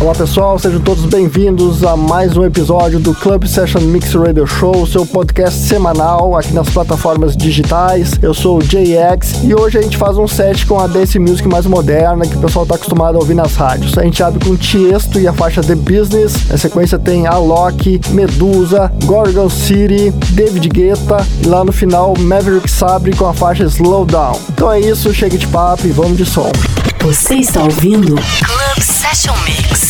Olá pessoal, sejam todos bem-vindos a mais um episódio do Club Session Mix Radio Show, seu podcast semanal aqui nas plataformas digitais. Eu sou o JX e hoje a gente faz um set com a dance music mais moderna que o pessoal está acostumado a ouvir nas rádios. A gente abre com Tiesto e a faixa The Business. Na sequência tem Alok, Medusa, Gorgon City, David Guetta e lá no final Maverick Sabre com a faixa Slow Down. Então é isso, chega de papo e vamos de som. Você está ouvindo Club Session Mix.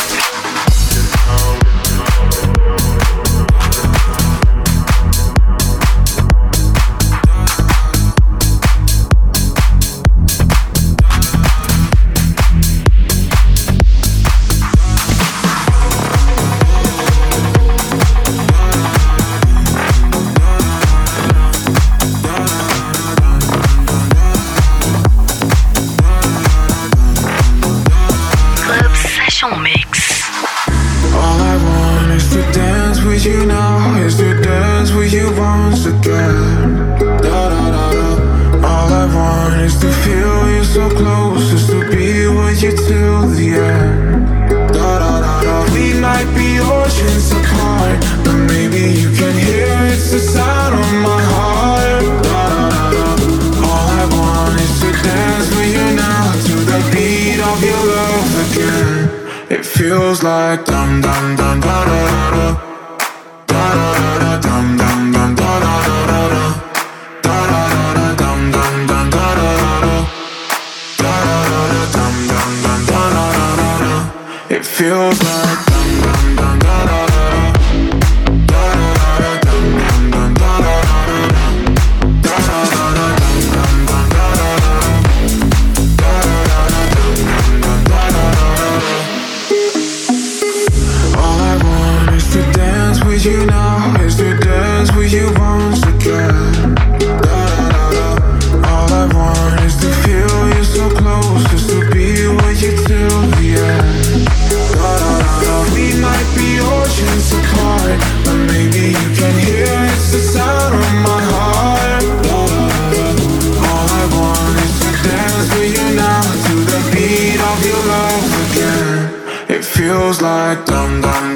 Selection Mix. All I want is to dance with you now, is to dance with you once again. Da, da, da, da. All I want is to feel you so close, is to be with you till the end. Da, da, da, da. We might be oceans. Dum dum dum da da da da da da da da dum dum dum da da da da da da da dum dum dum da da da da It feels like dum dum dum da da da you now is to dance with you once again. Da, da, da, da. All I want is to feel you so close, just to be with you till the end. Da, da, da, da. We might be oceans apart, but maybe you can hear it's the sound of my heart. Da, da, da. All I want is to dance with you now to the beat of your love again. It feels like dum dum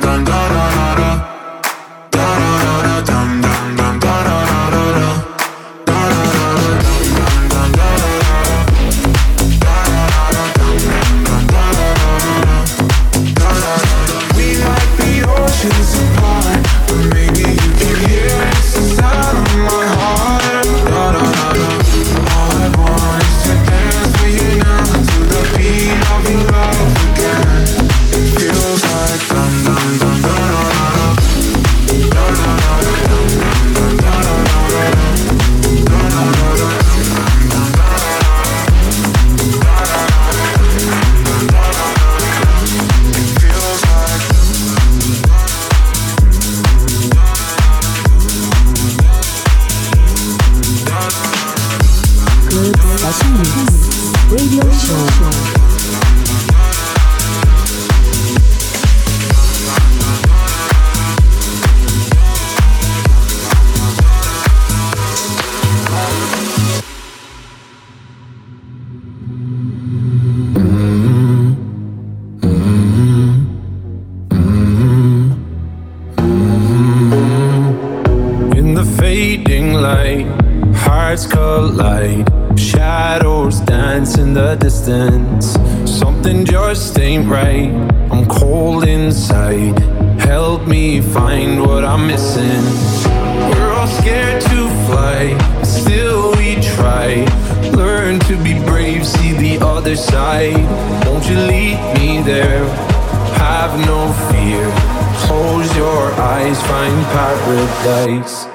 other side. Won't you lead me there? Have no fear. Close your eyes, find paradise.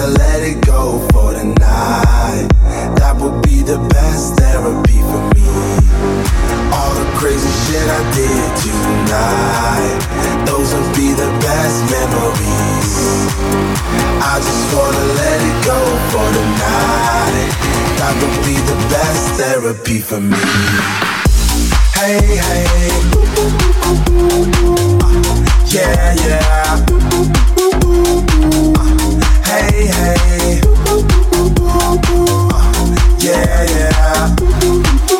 Wanna let it go for the night. That would be the best therapy for me. All the crazy shit I did tonight. Those would be the best memories. I just wanna let it go for the night. That would be the best therapy for me. Hey, hey. Uh, yeah, yeah. Uh, Hey, hey. Uh, yeah, yeah.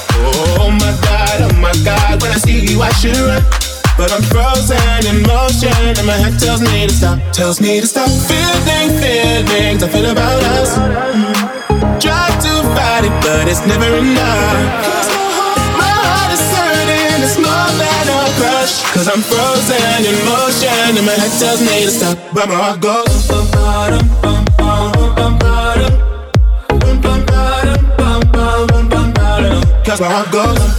Oh my god, oh my god, when I see you I should run. But I'm frozen in motion, and my head tells me to stop, tells me to stop. Feeling feelings I feel about us. Try to fight it, but it's never enough. My heart is hurting, it's more than a crush. Cause I'm frozen in motion, and my head tells me to stop, but my heart goes. Cause my heart goes.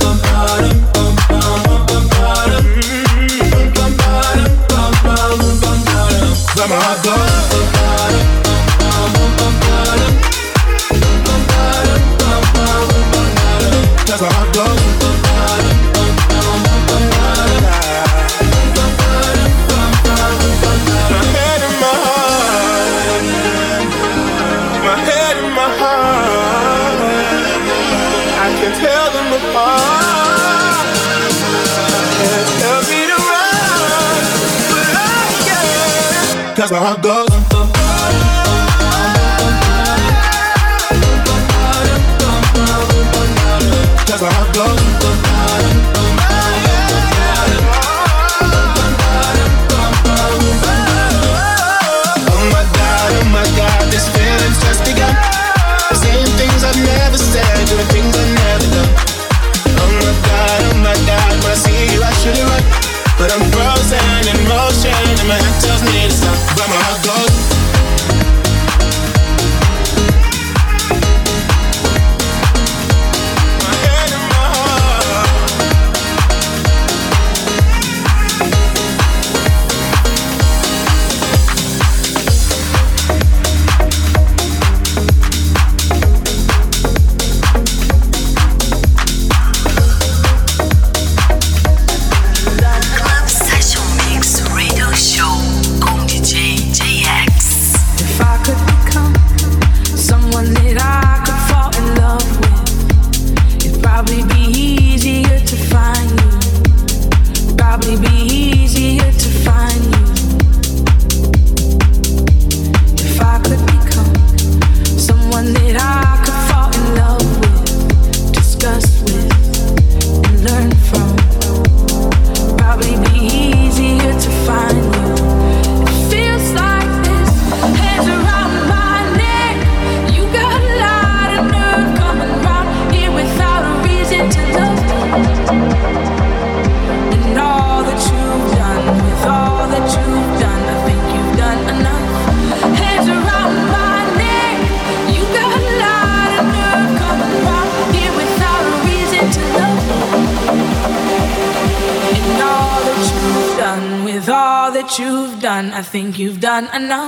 Can. Enough.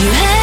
You had.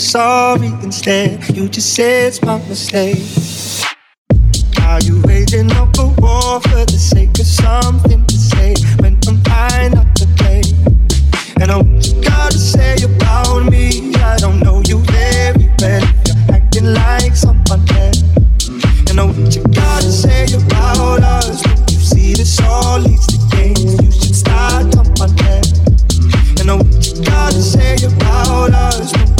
Sorry instead. You just said it's my mistake. Are you waging up a war for the sake of something to say when I'm fine not to play? And oh, what you gotta say about me? I don't know you very well. You're acting like someone else. And oh, what you gotta say about us? Don't you see this all leads to games? You should start someone else. And oh, what you gotta say about us?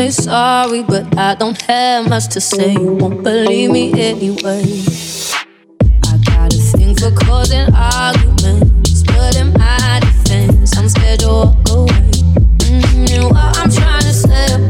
Say sorry, but I don't have much to say. You won't believe me anyway. I got a thing for causing arguments, but in my defense, I'm scared to walk away. Mhm, And what I'm trying to say